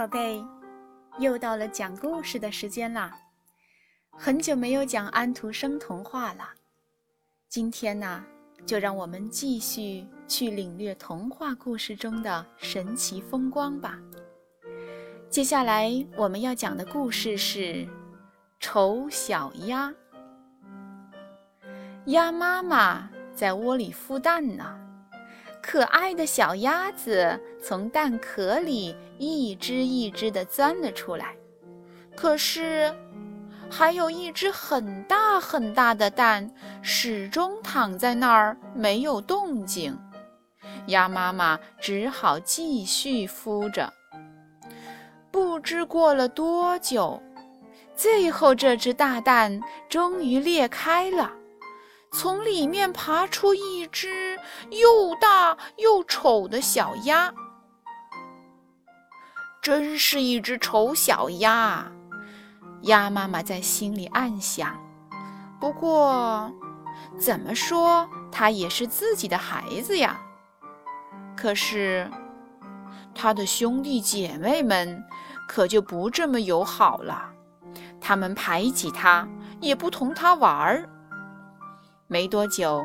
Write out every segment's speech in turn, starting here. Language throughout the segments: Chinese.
宝贝，又到了讲故事的时间啦！很久没有讲安徒生童话了，今天呢，就让我们继续去领略童话故事中的神奇风光吧。接下来我们要讲的故事是《丑小鸭》。鸭妈妈在窝里孵蛋呢。可爱的小鸭子从蛋壳里一只一只地钻了出来，可是还有一只很大很大的蛋始终躺在那儿没有动静。鸭妈妈只好继续孵着。不知过了多久，最后这只大蛋终于裂开了。从里面爬出一只又大又丑的小鸭，真是一只丑小鸭。鸭妈妈在心里暗想。不过，怎么说，它也是自己的孩子呀。可是，它的兄弟姐妹们可就不这么友好了，他们排挤它，也不同它玩儿。没多久，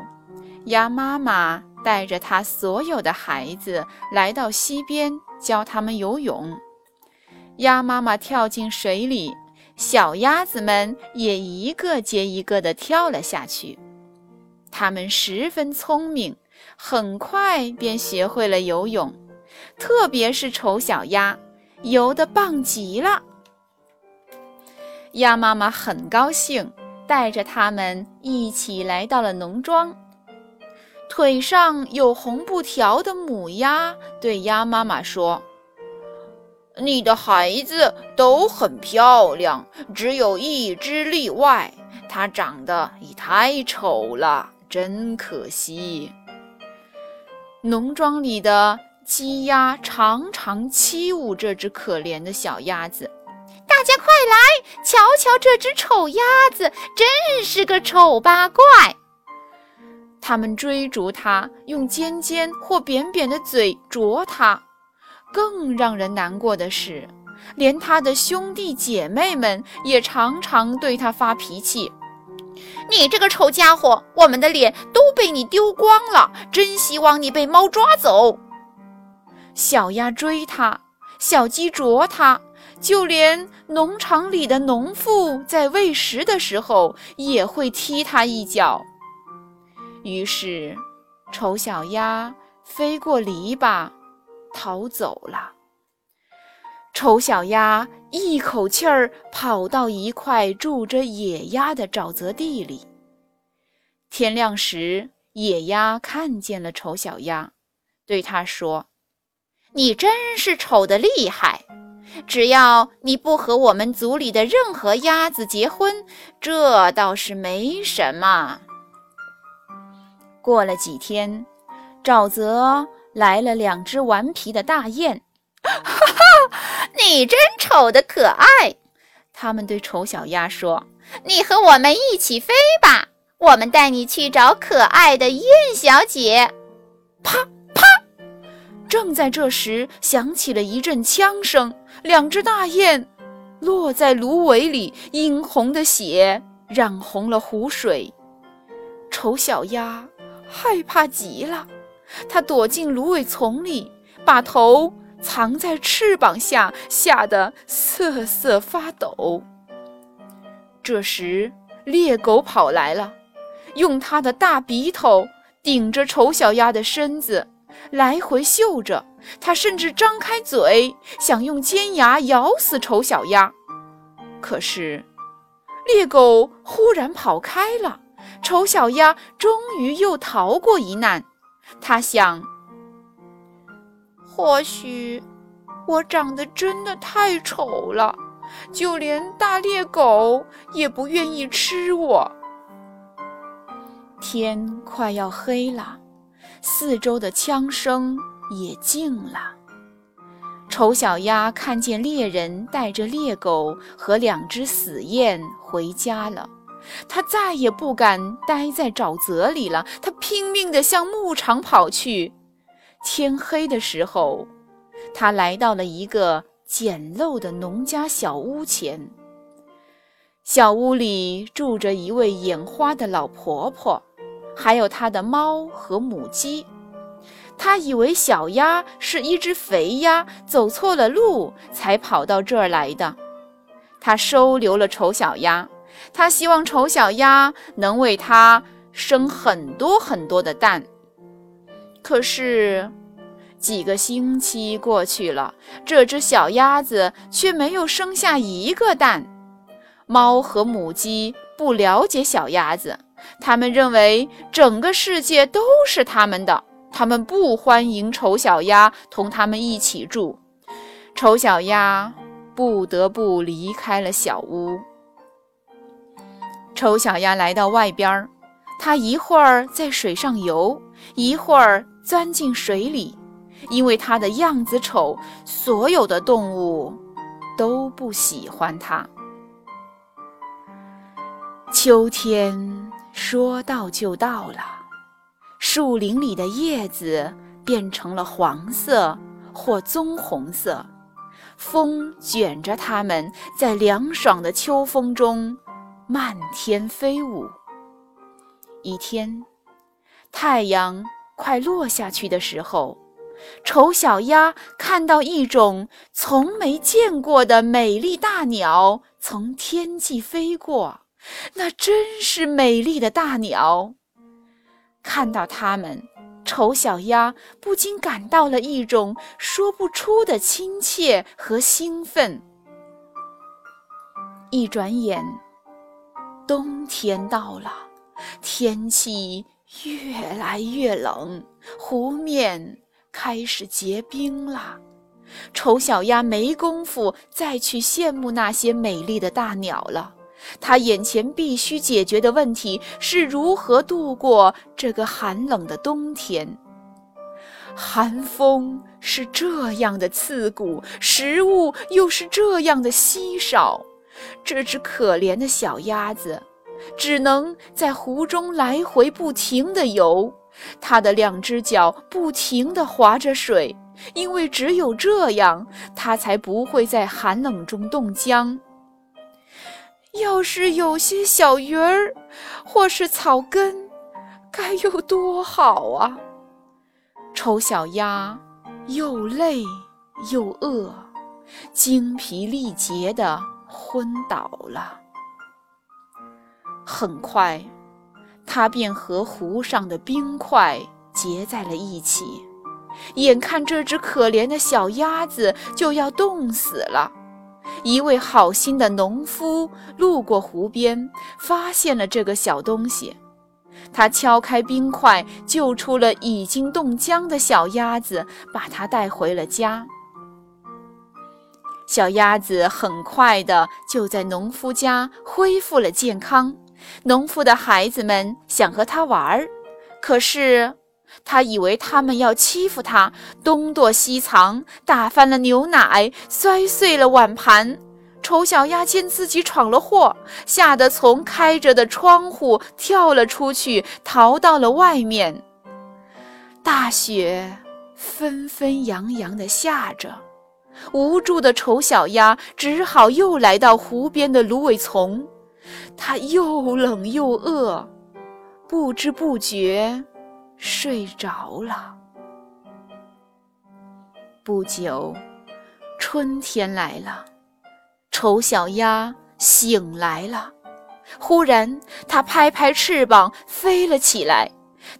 鸭妈妈带着它所有的孩子来到溪边，教他们游泳。鸭妈妈跳进水里，小鸭子们也一个接一个地跳了下去。它们十分聪明，很快便学会了游泳，特别是丑小鸭，游得棒极了。鸭妈妈很高兴。带着他们一起来到了农庄。腿上有红布条的母鸭对鸭妈妈说：“你的孩子都很漂亮，只有一只例外，它长得也太丑了，真可惜。”农庄里的鸡鸭常常欺侮这只可怜的小鸭子。大家快来瞧瞧这只丑鸭子，真是个丑八怪！他们追逐它，用尖尖或扁扁的嘴啄它。更让人难过的是，连他的兄弟姐妹们也常常对他发脾气：“你这个丑家伙，我们的脸都被你丢光了，真希望你被猫抓走！”小鸭追它，小鸡啄它。就连农场里的农妇在喂食的时候也会踢它一脚。于是，丑小鸭飞过篱笆，逃走了。丑小鸭一口气儿跑到一块住着野鸭的沼泽地里。天亮时，野鸭看见了丑小鸭，对它说：“你真是丑得厉害。”只要你不和我们族里的任何鸭子结婚，这倒是没什么。过了几天，沼泽来了两只顽皮的大雁。哈哈，你真丑的可爱！他们对丑小鸭说：“你和我们一起飞吧，我们带你去找可爱的雁小姐。”啪。正在这时，响起了一阵枪声，两只大雁落在芦苇里，殷红的血染红了湖水。丑小鸭害怕极了，它躲进芦苇丛里，把头藏在翅膀下，吓得瑟瑟发抖。这时，猎狗跑来了，用它的大鼻头顶着丑小鸭的身子。来回嗅着，它甚至张开嘴想用尖牙咬死丑小鸭。可是，猎狗忽然跑开了，丑小鸭终于又逃过一难。它想：或许我长得真的太丑了，就连大猎狗也不愿意吃我。天快要黑了。四周的枪声也静了。丑小鸭看见猎人带着猎狗和两只死雁回家了，它再也不敢待在沼泽里了。它拼命地向牧场跑去。天黑的时候，它来到了一个简陋的农家小屋前。小屋里住着一位眼花的老婆婆，还有她的猫和母鸡。她以为小鸭是一只肥鸭，走错了路才跑到这儿来的。她收留了丑小鸭，她希望丑小鸭能为她生很多很多的蛋。可是，几个星期过去了，这只小鸭子却没有生下一个蛋。猫和母鸡不了解小鸭子，他们认为整个世界都是他们的，他们不欢迎丑小鸭同他们一起住。丑小鸭不得不离开了小屋。丑小鸭来到外边儿，它一会儿在水上游，一会儿钻进水里，因为它的样子丑，所有的动物都不喜欢它。秋天说到就到了，树林里的叶子变成了黄色或棕红色，风卷着它们在凉爽的秋风中漫天飞舞。一天，太阳快落下去的时候，丑小鸭看到一种从没见过的美丽大鸟从天际飞过。那真是美丽的大鸟。看到它们，丑小鸭不禁感到了一种说不出的亲切和兴奋。一转眼，冬天到了，天气越来越冷，湖面开始结冰了。丑小鸭没工夫再去羡慕那些美丽的大鸟了。他眼前必须解决的问题是如何度过这个寒冷的冬天。寒风是这样的刺骨，食物又是这样的稀少，这只可怜的小鸭子只能在湖中来回不停地游，它的两只脚不停地划着水，因为只有这样，它才不会在寒冷中冻僵。要是有些小鱼儿，或是草根，该有多好啊！丑小鸭又累又饿，精疲力竭的昏倒了。很快，它便和湖上的冰块结在了一起，眼看这只可怜的小鸭子就要冻死了。一位好心的农夫路过湖边，发现了这个小东西。他敲开冰块，救出了已经冻僵的小鸭子，把它带回了家。小鸭子很快的就在农夫家恢复了健康。农夫的孩子们想和它玩儿，可是。他以为他们要欺负他，东躲西藏，打翻了牛奶，摔碎了碗盘。丑小鸭见自己闯了祸，吓得从开着的窗户跳了出去，逃到了外面。大雪纷纷扬扬地下着，无助的丑小鸭只好又来到湖边的芦苇丛。它又冷又饿，不知不觉。睡着了。不久，春天来了，丑小鸭醒来了。忽然，它拍拍翅膀飞了起来。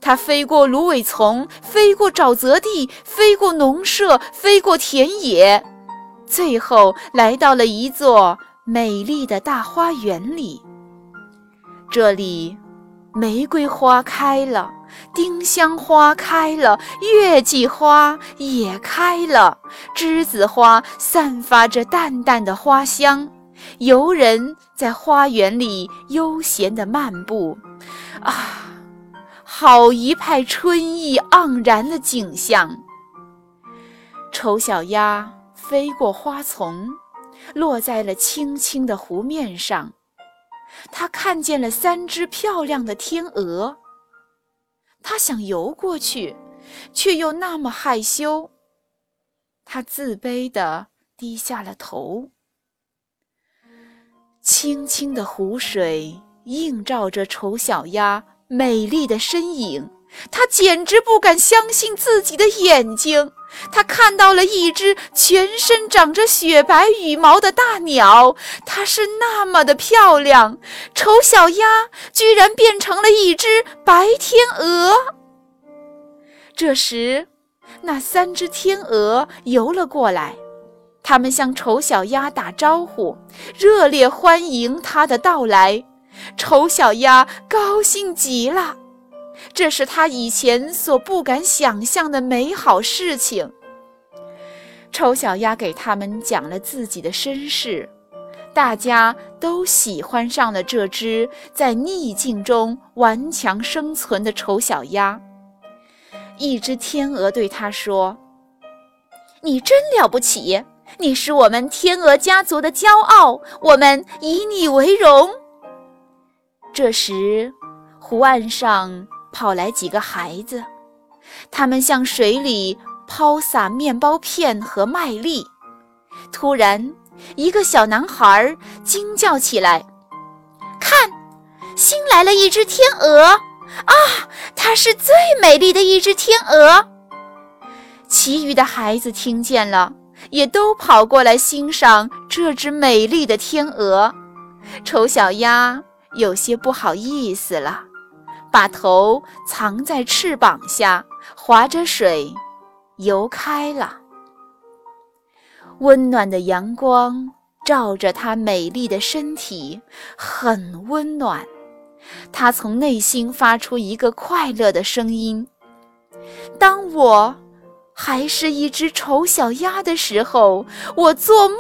它飞过芦苇丛，飞过沼泽地，飞过农舍，飞过田野，最后来到了一座美丽的大花园里。这里，玫瑰花开了。丁香花开了，月季花也开了，栀子花散发着淡淡的花香。游人在花园里悠闲地漫步，啊，好一派春意盎然的景象。丑小鸭飞过花丛，落在了青青的湖面上。它看见了三只漂亮的天鹅。他想游过去，却又那么害羞。他自卑地低下了头。清清的湖水映照着丑小鸭美丽的身影，它简直不敢相信自己的眼睛。它看到了一只全身长着雪白羽毛的大鸟，它是那么的漂亮。丑小鸭居然变成了一只白天鹅。这时，那三只天鹅游了过来。它们向丑小鸭打招呼，热烈欢迎它的到来。丑小鸭高兴极了，这是他以前所不敢想象的美好事情。丑小鸭给他们讲了自己的身世，大家都喜欢上了这只在逆境中顽强生存的丑小鸭。一只天鹅对他说：“你真了不起。”你是我们天鹅家族的骄傲，我们以你为荣。这时，湖岸上跑来几个孩子，他们向水里抛洒面包片和麦粒。突然，一个小男孩惊叫起来：“看，新来了一只天鹅！啊，它是最美丽的一只天鹅！”其余的孩子听见了。也都跑过来欣赏这只美丽的天鹅。丑小鸭有些不好意思了，把头藏在翅膀下，划着水游开了。温暖的阳光照着它美丽的身体，很温暖。它从内心发出一个快乐的声音：“当我……”还是一只丑小鸭的时候，我做梦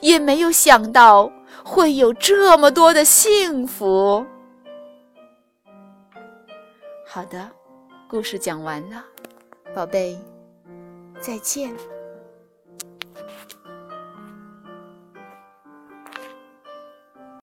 也没有想到会有这么多的幸福。好的，故事讲完了，宝贝，再见。